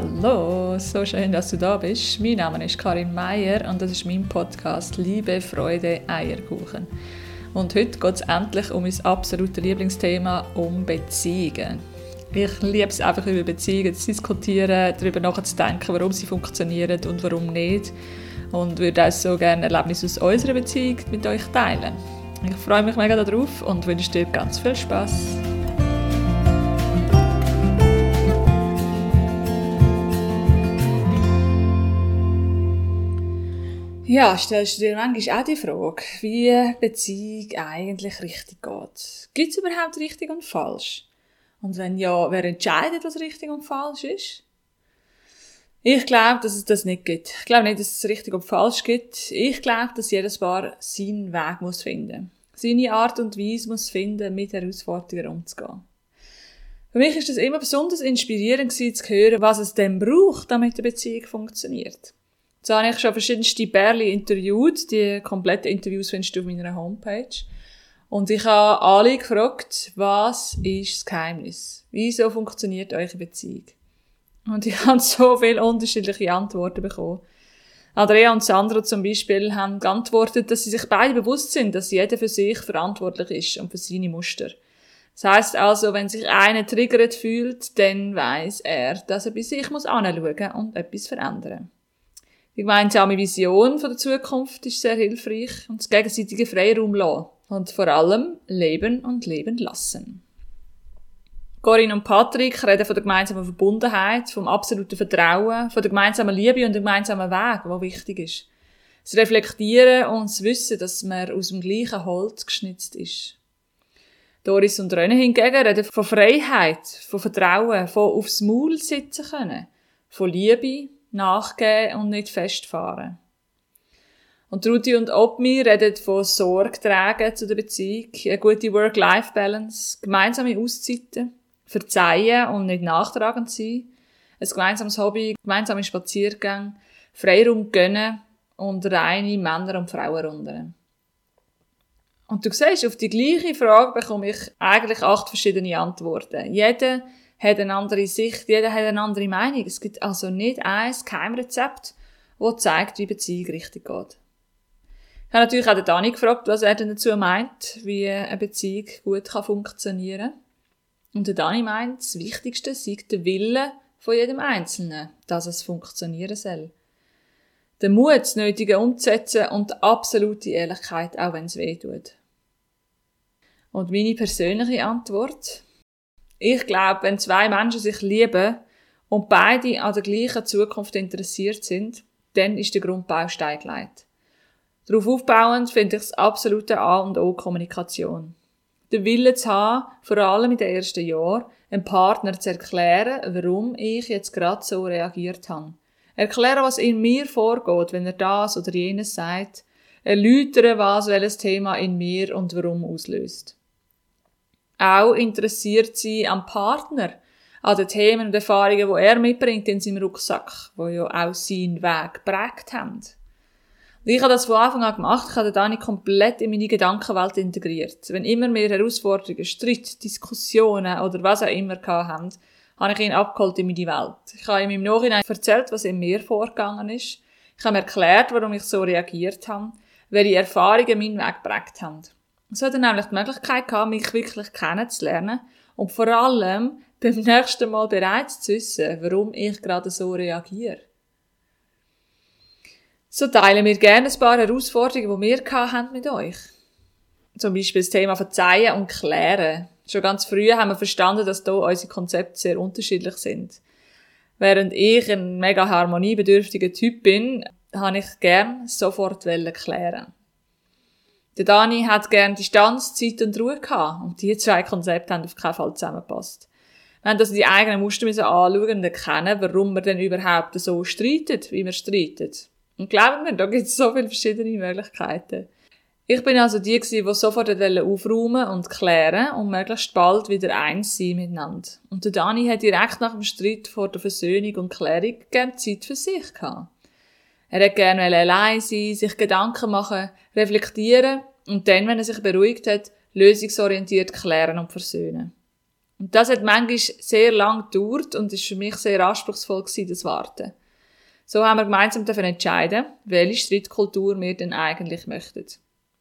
Hallo, so schön, dass du da bist. Mein Name ist Karin Meier und das ist mein Podcast Liebe, Freude, Eierkuchen. Und heute geht es endlich um mein absolutes Lieblingsthema, um Beziehungen. Ich liebe es einfach, über Beziehungen zu diskutieren, darüber nachzudenken, warum sie funktionieren und warum nicht. Und würde auch so gerne Erlebnisse aus unserer Beziehung mit euch teilen. Ich freue mich mega darauf und wünsche dir ganz viel Spaß. Ja, stellst du dir manchmal auch die Frage, wie Beziehung eigentlich richtig geht? Gibt es überhaupt richtig und falsch? Und wenn ja, wer entscheidet, was richtig und falsch ist? Ich glaube, dass es das nicht gibt. Ich glaube nicht, dass es richtig und falsch gibt. Ich glaube, dass jedes Paar seinen Weg muss finden. Seine Art und Weise muss finden, mit Herausforderungen umzugehen. Für mich ist es immer besonders inspirierend zu hören, was es denn braucht, damit eine Beziehung funktioniert. So habe ich schon verschiedenste Bärli interviewt. Die kompletten Interviews findest du auf meiner Homepage. Und ich habe alle gefragt, was ist das Geheimnis? Wieso funktioniert eure Beziehung? Und ich habe so viele unterschiedliche Antworten bekommen. Andrea und Sandra zum Beispiel haben geantwortet, dass sie sich beide bewusst sind, dass jeder für sich verantwortlich ist und für seine Muster. Das heißt also, wenn sich einer triggert fühlt, dann weiß er, dass er bei sich muss anschauen und etwas verändern. Die gemeinsame Vision von der Zukunft ist sehr hilfreich und das gegenseitige Freiraum lassen. Und vor allem leben und leben lassen. Corinne und Patrick reden von der gemeinsamen Verbundenheit, vom absoluten Vertrauen, von der gemeinsamen Liebe und dem gemeinsamen Weg, der wichtig ist. Das Reflektieren und das Wissen, dass man aus dem gleichen Holz geschnitzt ist. Doris und René hingegen reden von Freiheit, von Vertrauen, von aufs Maul sitzen können, von Liebe, nachgeben und nicht festfahren. Und Rudi und Obmi reden von Sorge tragen zu der Beziehung, eine gute Work-Life-Balance, gemeinsame Auszeiten, verzeihen und nicht nachtragend sein, ein gemeinsames Hobby, gemeinsame Spaziergänge, Freiraum gönnen und reine Männer- und Frauenrunden. Und du siehst, auf die gleiche Frage bekomme ich eigentlich acht verschiedene Antworten. Jeder hat eine andere Sicht, jeder hat eine andere Meinung. Es gibt also nicht ein Geheimrezept, das zeigt, wie Beziehung richtig geht. Ich habe natürlich auch den Dani gefragt, was er denn dazu meint, wie eine Beziehung gut kann funktionieren kann. Und der Dani meint, das Wichtigste sei der Wille von jedem Einzelnen, dass es funktionieren soll. Der Mut, das Nötige umzusetzen und die absolute Ehrlichkeit, auch wenn es weh tut. Und meine persönliche Antwort? Ich glaube, wenn zwei Menschen sich lieben und beide an der gleichen Zukunft interessiert sind, dann ist der Grundbaustein gelegt. Darauf aufbauend finde ich das absolute A und O Kommunikation. Der Wille zu haben, vor allem in den ersten Jahren, einem Partner zu erklären, warum ich jetzt gerade so reagiert habe. Erklären, was in mir vorgeht, wenn er das oder jenes sagt. Erläutern, was welches Thema in mir und warum auslöst auch interessiert sein am Partner, an den Themen und Erfahrungen, die er mitbringt in seinem Rucksack, wo ja auch seinen Weg geprägt haben. Und ich habe das von Anfang an gemacht, ich habe Dani komplett in meine Gedankenwelt integriert. Wenn immer mehr Herausforderungen, Streit, Diskussionen oder was auch immer haben, habe ich ihn abgeholt in meine Welt. Ich habe ihm im Nachhinein erzählt, was in mir vorgegangen ist. Ich habe ihm erklärt, warum ich so reagiert habe, welche Erfahrungen meinen Weg geprägt haben. So hat nämlich die Möglichkeit gehabt, mich wirklich kennenzulernen und vor allem beim nächsten Mal bereits zu wissen, warum ich gerade so reagiere. So teilen wir gerne ein paar Herausforderungen, die wir haben mit euch. Zum Beispiel das Thema Verzeihen und Klären. Schon ganz früh haben wir verstanden, dass hier unsere Konzepte sehr unterschiedlich sind. Während ich ein mega harmoniebedürftiger Typ bin, habe ich gern sofort klären. Der Dani hat gern Distanz, Zeit und Ruhe gehabt. Und die zwei Konzepte haben auf keinen Fall zusammengepasst. Wir haben also die eigenen Muster müssen anschauen und erkennen, warum wir denn überhaupt so streiten, wie wir streiten. Und glauben mir, da gibt es so viele verschiedene Möglichkeiten. Ich bin also die, die sofort aufräumen und klären und möglichst bald wieder eins sein miteinander. Und der Dani hat direkt nach dem Streit vor der Versöhnung und Klärung gerne Zeit für sich gehabt. Er hat gerne allein sein, sich Gedanken machen, reflektieren und dann, wenn er sich beruhigt hat, lösungsorientiert klären und versöhnen. Und das hat manchmal sehr lang gedauert und ist für mich sehr anspruchsvoll gewesen, das Warten. So haben wir gemeinsam davon entscheiden, welche Streitkultur wir denn eigentlich möchten.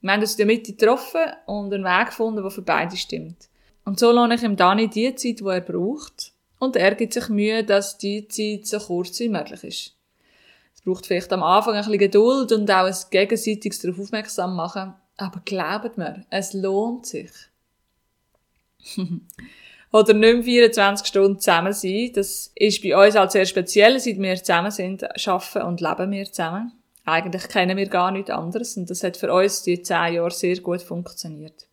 Wir haben uns in der Mitte getroffen und einen Weg gefunden, der für beide stimmt. Und so lohne ich ihm Dani die Zeit, die er braucht. Und er gibt sich Mühe, dass die Zeit so kurz wie möglich ist. Es braucht vielleicht am Anfang ein bisschen Geduld und auch ein gegenseitiges darauf aufmerksam machen. Aber glaubt mir, es lohnt sich. Oder nicht mehr 24 Stunden zusammen sein. Das ist bei uns halt sehr speziell. Seit wir zusammen sind, arbeiten und leben wir zusammen. Eigentlich kennen wir gar nichts anderes. Und das hat für uns die zehn Jahre sehr gut funktioniert.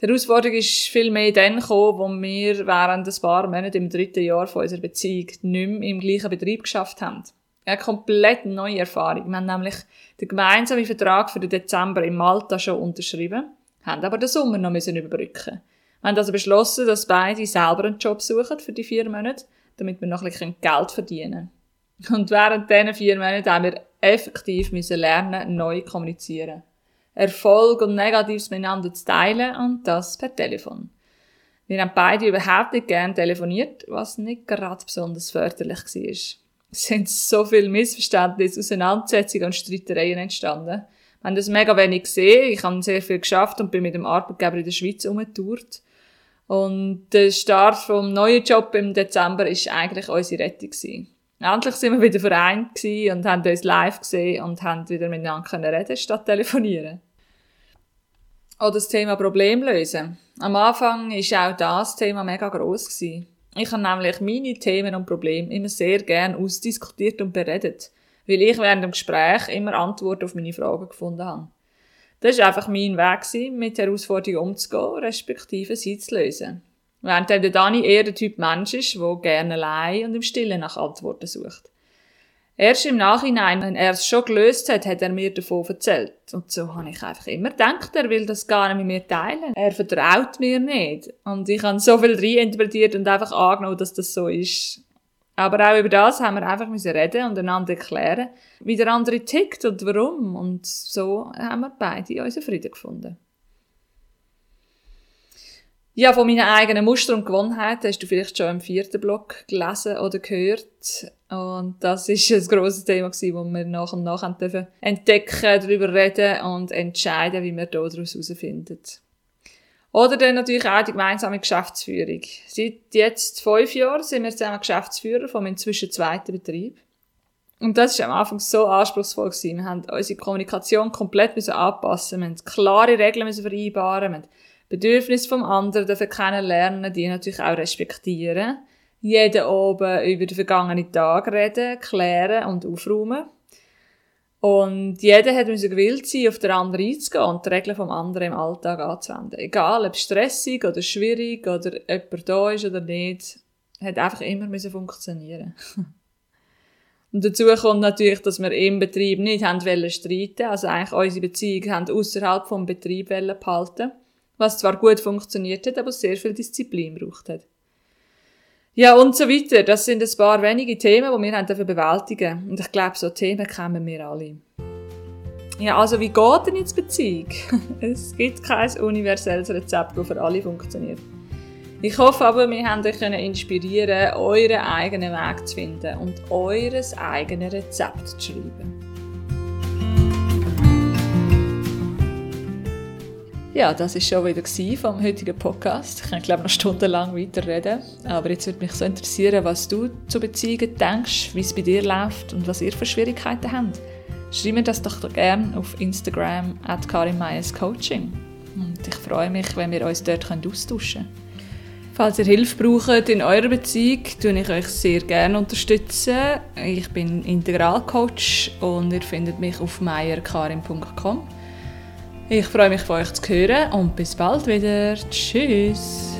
Die Herausforderung ist viel mehr dann gekommen, wo wir während ein paar Monaten im dritten Jahr von unserer Beziehung nicht mehr im gleichen Betrieb geschafft haben. Eine komplett neue Erfahrung. Wir haben nämlich den gemeinsamen Vertrag für den Dezember in Malta schon unterschrieben, haben aber den Sommer noch müssen überbrücken. Wir haben also beschlossen, dass beide selber einen Job suchen für die vier Monate, damit wir noch ein bisschen Geld verdienen können. Und während diesen vier Monaten haben wir effektiv müssen lernen, neu kommunizieren. Erfolg und Negatives miteinander zu teilen und das per Telefon. Wir haben beide überhaupt nicht gern telefoniert, was nicht gerade besonders förderlich war. Sind so viele Missverständnisse, Auseinandersetzungen und Streitereien entstanden. Wir haben das mega wenig gesehen. Ich habe sehr viel geschafft und bin mit dem Arbeitgeber in der Schweiz umgetourt. Und der Start vom neuen Job im Dezember ist eigentlich unsere Rettung gewesen. Endlich sind wir wieder vereint und haben uns live gesehen und haben wieder miteinander reden statt telefonieren. Oder das Thema Problem lösen. Am Anfang war auch das Thema mega gross. Gewesen. Ich habe nämlich meine Themen und Probleme immer sehr gern ausdiskutiert und beredet, weil ich während dem Gespräch immer Antworten auf meine Fragen gefunden habe. Das war einfach mein Weg, mit Herausforderungen umzugehen, respektive sie zu lösen. Während der Dani eher der Typ Mensch ist, der gerne allein und im Stillen nach Antworten sucht. Erst im Nachhinein, wenn er es schon gelöst hat, hat er mir davon erzählt. Und so habe ich einfach immer gedacht, er will das gar nicht mit mir teilen. Er vertraut mir nicht. Und ich habe so viel reinterpretiert und einfach angenommen, dass das so ist. Aber auch über das haben wir einfach müssen reden und einander erklären, wie der andere tickt und warum. Und so haben wir beide unseren Frieden gefunden. Ja, von meinen eigenen Muster und Gewohnheiten hast du vielleicht schon im vierten Block gelesen oder gehört. Und das ist ein grosses Thema wo wir nach und nach dürfen entdecken, darüber reden und entscheiden, wie wir daraus herausfinden. Oder dann natürlich auch die gemeinsame Geschäftsführung. Seit jetzt fünf Jahren sind wir zusammen Geschäftsführer vom inzwischen zweiten Betrieb. Und das war am Anfang so anspruchsvoll gewesen. Wir haben unsere Kommunikation komplett anpassen. Wir mussten klare Regeln vereinbaren. Wir Bedürfnisse vom anderen dürfen kennenlernen, die natürlich auch respektieren. Jeden oben über den vergangenen Tag reden, klären und aufräumen. Und jeder hat gewillt sein, auf den anderen einzugehen und die Regeln vom anderen im Alltag anzuwenden. Egal, ob stressig oder schwierig oder jemand da ist oder nicht, hat einfach immer müssen funktionieren. und dazu kommt natürlich, dass wir im Betrieb nicht haben streiten also eigentlich unsere Beziehung haben außerhalb vom Betrieb behalten was zwar gut funktioniert hat, aber sehr viel Disziplin braucht hat. Ja, und so weiter. Das sind ein paar wenige Themen, die wir haben dafür bewältigen Und ich glaube, so Themen kennen wir alle. Ja, also wie geht denn jetzt Beziehung? es gibt kein universelles Rezept, das für alle funktioniert. Ich hoffe aber, wir haben euch inspirieren euren eigenen Weg zu finden und eures eigenes Rezept zu schreiben. Ja, das ist schon wieder vom heutigen Podcast. Ich kann glaube noch stundenlang weiterreden, aber jetzt würde mich so interessieren, was du zu Beziehungen denkst, wie es bei dir läuft und was ihr für Schwierigkeiten habt. Schreib mir das doch gerne auf Instagram at Coaching. Und ich freue mich, wenn wir uns dort austauschen können. Falls ihr Hilfe braucht in eurer Beziehung, tue ich euch sehr gerne unterstützen. Ich bin Integralcoach und ihr findet mich auf meierkarim.com. Ich freue mich von euch zu hören und bis bald wieder. Tschüss!